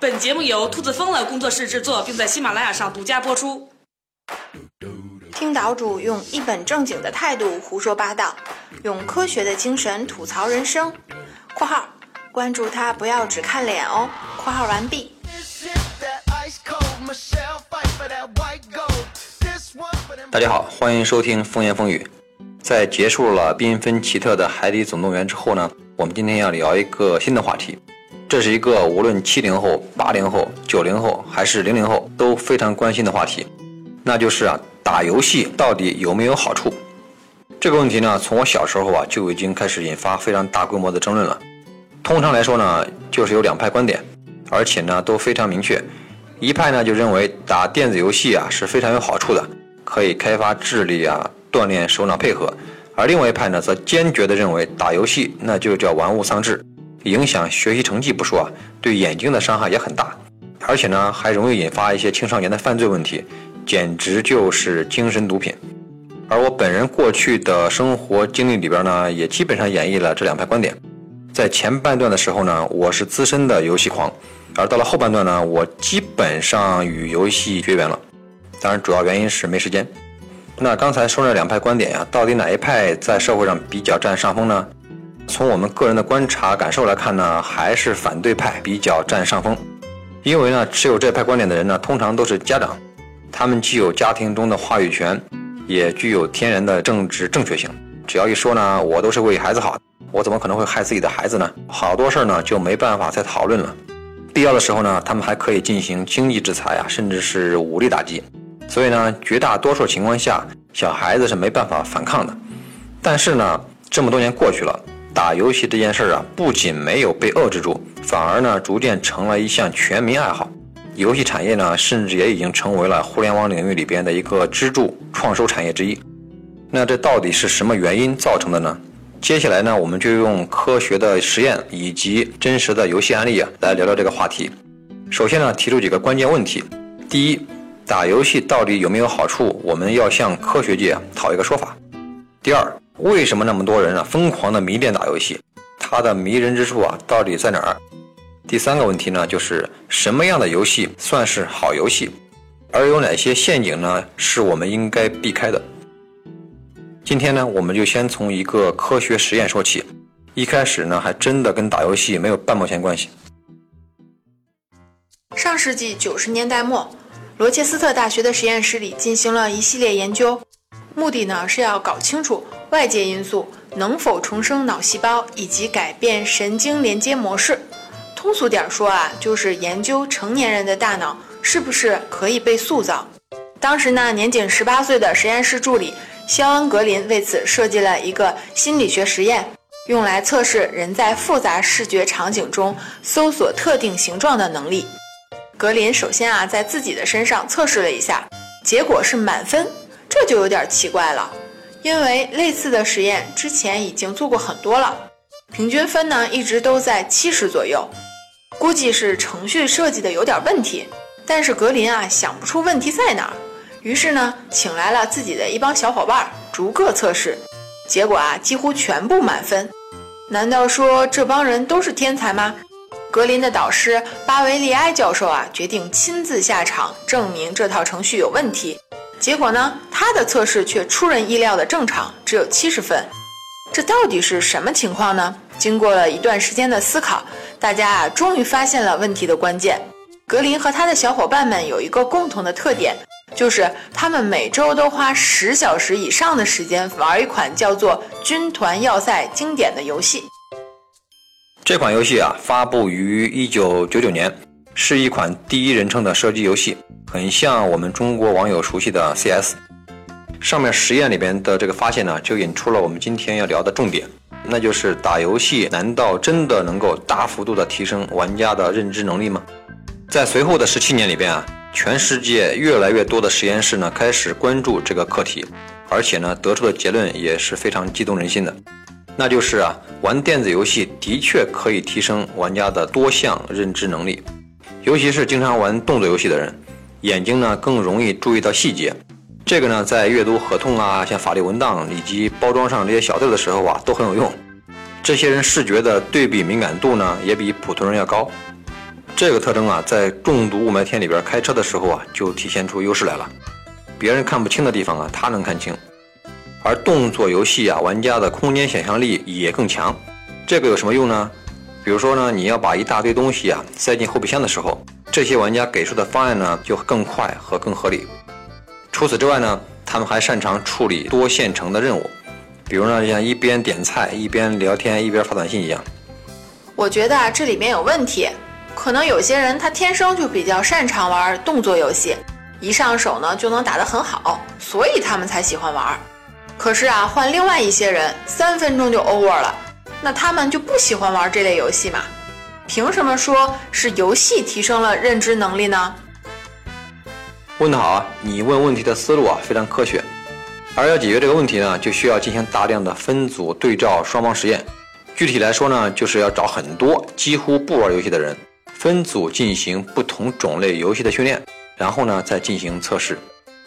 本节目由兔子疯了工作室制作，并在喜马拉雅上独家播出。听岛主用一本正经的态度胡说八道，用科学的精神吐槽人生。（括号关注他，不要只看脸哦。）（括号完毕。）大家好，欢迎收听风言风语。在结束了缤纷奇特的《海底总动员》之后呢，我们今天要聊一个新的话题。这是一个无论七零后、八零后、九零后还是零零后都非常关心的话题，那就是啊，打游戏到底有没有好处？这个问题呢，从我小时候啊就已经开始引发非常大规模的争论了。通常来说呢，就是有两派观点，而且呢都非常明确。一派呢就认为打电子游戏啊是非常有好处的，可以开发智力啊，锻炼手脑配合；而另外一派呢则坚决地认为打游戏那就叫玩物丧志。影响学习成绩不说啊，对眼睛的伤害也很大，而且呢，还容易引发一些青少年的犯罪问题，简直就是精神毒品。而我本人过去的生活经历里边呢，也基本上演绎了这两派观点。在前半段的时候呢，我是资深的游戏狂，而到了后半段呢，我基本上与游戏绝缘了。当然，主要原因是没时间。那刚才说那两派观点呀，到底哪一派在社会上比较占上风呢？从我们个人的观察感受来看呢，还是反对派比较占上风。因为呢，持有这派观点的人呢，通常都是家长，他们既有家庭中的话语权，也具有天然的政治正确性。只要一说呢，我都是为孩子好，我怎么可能会害自己的孩子呢？好多事儿呢就没办法再讨论了。必要的时候呢，他们还可以进行经济制裁啊，甚至是武力打击。所以呢，绝大多数情况下，小孩子是没办法反抗的。但是呢，这么多年过去了。打游戏这件事儿啊，不仅没有被遏制住，反而呢，逐渐成了一项全民爱好。游戏产业呢，甚至也已经成为了互联网领域里边的一个支柱创收产业之一。那这到底是什么原因造成的呢？接下来呢，我们就用科学的实验以及真实的游戏案例啊，来聊聊这个话题。首先呢，提出几个关键问题：第一，打游戏到底有没有好处？我们要向科学界讨一个说法。第二。为什么那么多人啊疯狂的迷恋打游戏？它的迷人之处啊到底在哪儿？第三个问题呢，就是什么样的游戏算是好游戏？而有哪些陷阱呢是我们应该避开的？今天呢，我们就先从一个科学实验说起。一开始呢，还真的跟打游戏没有半毛钱关系。上世纪九十年代末，罗切斯特大学的实验室里进行了一系列研究，目的呢是要搞清楚。外界因素能否重生脑细胞以及改变神经连接模式？通俗点说啊，就是研究成年人的大脑是不是可以被塑造。当时呢，年仅十八岁的实验室助理肖恩·格林为此设计了一个心理学实验，用来测试人在复杂视觉场景中搜索特定形状的能力。格林首先啊，在自己的身上测试了一下，结果是满分，这就有点奇怪了。因为类似的实验之前已经做过很多了，平均分呢一直都在七十左右，估计是程序设计的有点问题。但是格林啊想不出问题在哪儿，于是呢请来了自己的一帮小伙伴逐个测试，结果啊几乎全部满分。难道说这帮人都是天才吗？格林的导师巴维利埃教授啊决定亲自下场证明这套程序有问题。结果呢，他的测试却出人意料的正常，只有七十分。这到底是什么情况呢？经过了一段时间的思考，大家啊终于发现了问题的关键。格林和他的小伙伴们有一个共同的特点，就是他们每周都花十小时以上的时间玩一款叫做《军团要塞》经典的游戏。这款游戏啊，发布于一九九九年，是一款第一人称的射击游戏。很像我们中国网友熟悉的 CS，上面实验里边的这个发现呢，就引出了我们今天要聊的重点，那就是打游戏难道真的能够大幅度的提升玩家的认知能力吗？在随后的十七年里边啊，全世界越来越多的实验室呢开始关注这个课题，而且呢得出的结论也是非常激动人心的，那就是啊，玩电子游戏的确可以提升玩家的多项认知能力，尤其是经常玩动作游戏的人。眼睛呢更容易注意到细节，这个呢在阅读合同啊、像法律文档以及包装上这些小字的时候啊都很有用。这些人视觉的对比敏感度呢也比普通人要高。这个特征啊，在重度雾霾天里边开车的时候啊，就体现出优势来了。别人看不清的地方啊，他能看清。而动作游戏啊，玩家的空间想象力也更强。这个有什么用呢？比如说呢，你要把一大堆东西啊塞进后备箱的时候，这些玩家给出的方案呢就更快和更合理。除此之外呢，他们还擅长处理多线程的任务，比如呢，像一边点菜一边聊天一边发短信一样。我觉得啊，这里面有问题，可能有些人他天生就比较擅长玩动作游戏，一上手呢就能打得很好，所以他们才喜欢玩。可是啊，换另外一些人，三分钟就 over 了，那他们就不喜欢玩这类游戏嘛？凭什么说是游戏提升了认知能力呢？问得好啊，你问问题的思路啊非常科学。而要解决这个问题呢，就需要进行大量的分组对照双方实验。具体来说呢，就是要找很多几乎不玩游戏的人，分组进行不同种类游戏的训练，然后呢再进行测试。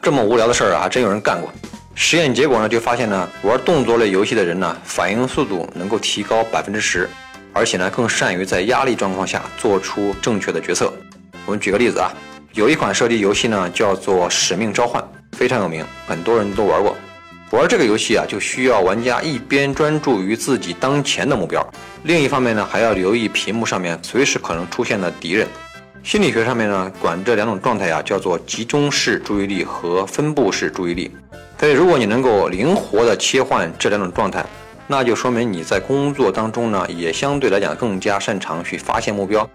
这么无聊的事儿啊，还真有人干过。实验结果呢，就发现呢，玩动作类游戏的人呢，反应速度能够提高百分之十，而且呢，更善于在压力状况下做出正确的决策。我们举个例子啊，有一款射击游戏呢，叫做《使命召唤》，非常有名，很多人都玩过。玩这个游戏啊，就需要玩家一边专注于自己当前的目标，另一方面呢，还要留意屏幕上面随时可能出现的敌人。心理学上面呢，管这两种状态呀，叫做集中式注意力和分布式注意力。所以，如果你能够灵活的切换这两种状态，那就说明你在工作当中呢，也相对来讲更加擅长去发现目标。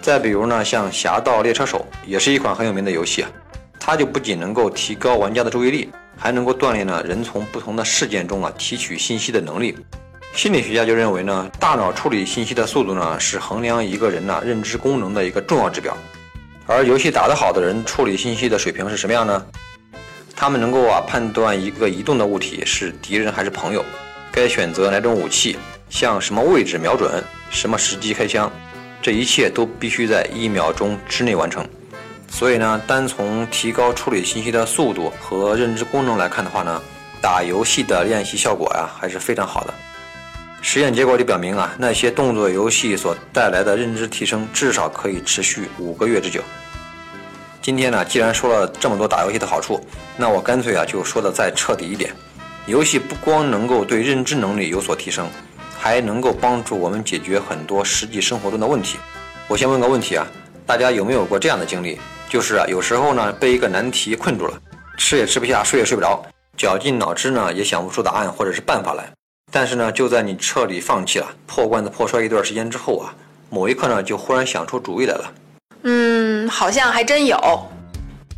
再比如呢，像《侠盗猎车手》也是一款很有名的游戏啊，它就不仅能够提高玩家的注意力，还能够锻炼呢人从不同的事件中啊提取信息的能力。心理学家就认为呢，大脑处理信息的速度呢，是衡量一个人呢认知功能的一个重要指标。而游戏打得好的人，处理信息的水平是什么样呢？他们能够啊判断一个移动的物体是敌人还是朋友，该选择哪种武器，向什么位置瞄准，什么时机开枪，这一切都必须在一秒钟之内完成。所以呢，单从提高处理信息的速度和认知功能来看的话呢，打游戏的练习效果呀还是非常好的。实验结果就表明啊，那些动作游戏所带来的认知提升至少可以持续五个月之久。今天呢，既然说了这么多打游戏的好处，那我干脆啊就说的再彻底一点。游戏不光能够对认知能力有所提升，还能够帮助我们解决很多实际生活中的问题。我先问个问题啊，大家有没有过这样的经历？就是啊，有时候呢被一个难题困住了，吃也吃不下，睡也睡不着，绞尽脑汁呢也想不出答案或者是办法来。但是呢，就在你彻底放弃了、破罐子破摔一段时间之后啊，某一刻呢就忽然想出主意来了。嗯，好像还真有。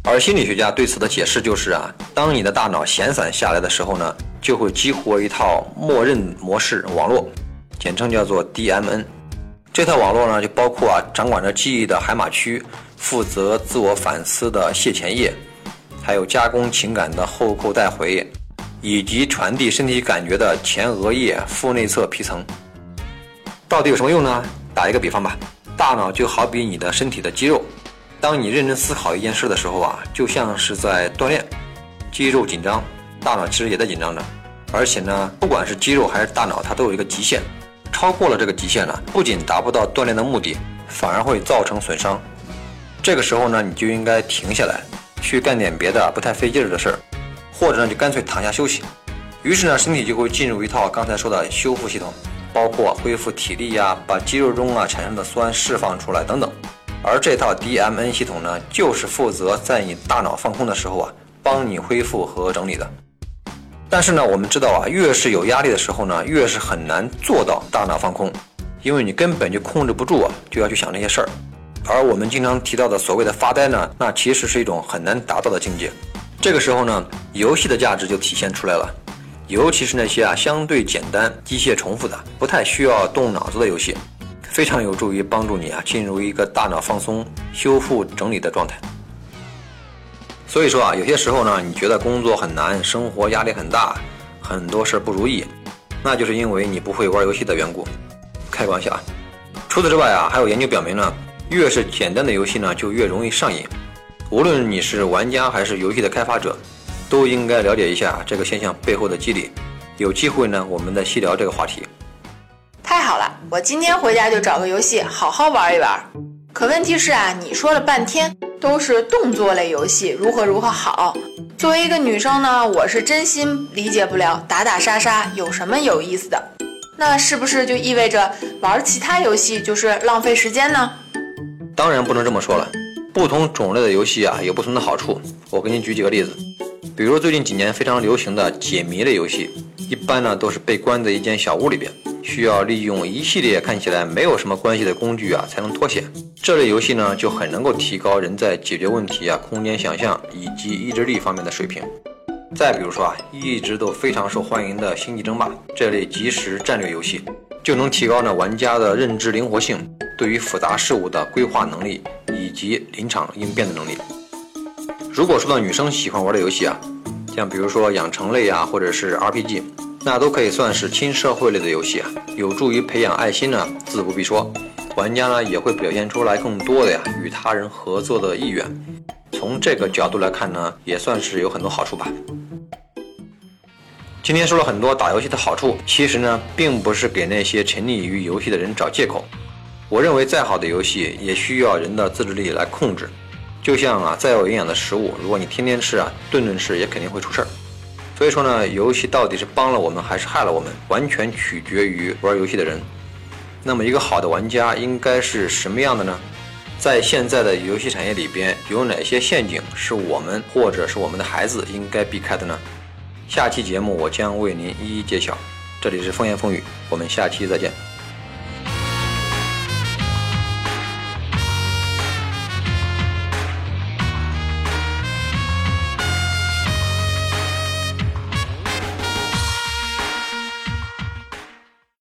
而心理学家对此的解释就是啊，当你的大脑闲散下来的时候呢，就会激活一套默认模式网络，简称叫做 DMN。这套网络呢，就包括啊，掌管着记忆的海马区，负责自我反思的蟹前叶，还有加工情感的后扣带回，以及传递身体感觉的前额叶腹内侧皮层。到底有什么用呢？打一个比方吧。大脑就好比你的身体的肌肉，当你认真思考一件事的时候啊，就像是在锻炼。肌肉紧张，大脑其实也在紧张着。而且呢，不管是肌肉还是大脑，它都有一个极限。超过了这个极限呢，不仅达不到锻炼的目的，反而会造成损伤。这个时候呢，你就应该停下来，去干点别的不太费劲儿的事儿，或者呢，就干脆躺下休息。于是呢，身体就会进入一套刚才说的修复系统。包括恢复体力呀，把肌肉中啊产生的酸释放出来等等，而这套 DMN 系统呢，就是负责在你大脑放空的时候啊，帮你恢复和整理的。但是呢，我们知道啊，越是有压力的时候呢，越是很难做到大脑放空，因为你根本就控制不住啊，就要去想那些事儿。而我们经常提到的所谓的发呆呢，那其实是一种很难达到的境界。这个时候呢，游戏的价值就体现出来了。尤其是那些啊相对简单、机械重复的、不太需要动脑子的游戏，非常有助于帮助你啊进入一个大脑放松、修复整理的状态。所以说啊，有些时候呢，你觉得工作很难，生活压力很大，很多事不如意，那就是因为你不会玩游戏的缘故。开玩笑啊！除此之外啊，还有研究表明呢，越是简单的游戏呢，就越容易上瘾。无论你是玩家还是游戏的开发者。都应该了解一下这个现象背后的机理。有机会呢，我们再细聊这个话题。太好了，我今天回家就找个游戏好好玩一玩。可问题是啊，你说了半天都是动作类游戏，如何如何好。作为一个女生呢，我是真心理解不了打打杀杀有什么有意思的。那是不是就意味着玩其他游戏就是浪费时间呢？当然不能这么说了。不同种类的游戏啊，有不同的好处。我给你举几个例子，比如最近几年非常流行的解谜类游戏，一般呢都是被关在一间小屋里边。需要利用一系列看起来没有什么关系的工具啊，才能脱险。这类游戏呢，就很能够提高人在解决问题啊、空间想象以及意志力方面的水平。再比如说啊，一直都非常受欢迎的《星际争霸》这类即时战略游戏，就能提高呢玩家的认知灵活性，对于复杂事物的规划能力以及临场应变的能力。如果说到女生喜欢玩的游戏啊，像比如说养成类啊，或者是 RPG。那都可以算是亲社会类的游戏啊，有助于培养爱心呢，自不必说，玩家呢也会表现出来更多的呀与他人合作的意愿。从这个角度来看呢，也算是有很多好处吧。今天说了很多打游戏的好处，其实呢并不是给那些沉溺于游戏的人找借口。我认为再好的游戏也需要人的自制力来控制，就像啊再有营养的食物，如果你天天吃啊，顿顿吃也肯定会出事儿。所以说呢，游戏到底是帮了我们还是害了我们，完全取决于玩游戏的人。那么，一个好的玩家应该是什么样的呢？在现在的游戏产业里边，有哪些陷阱是我们或者是我们的孩子应该避开的呢？下期节目我将为您一一揭晓。这里是风言风语，我们下期再见。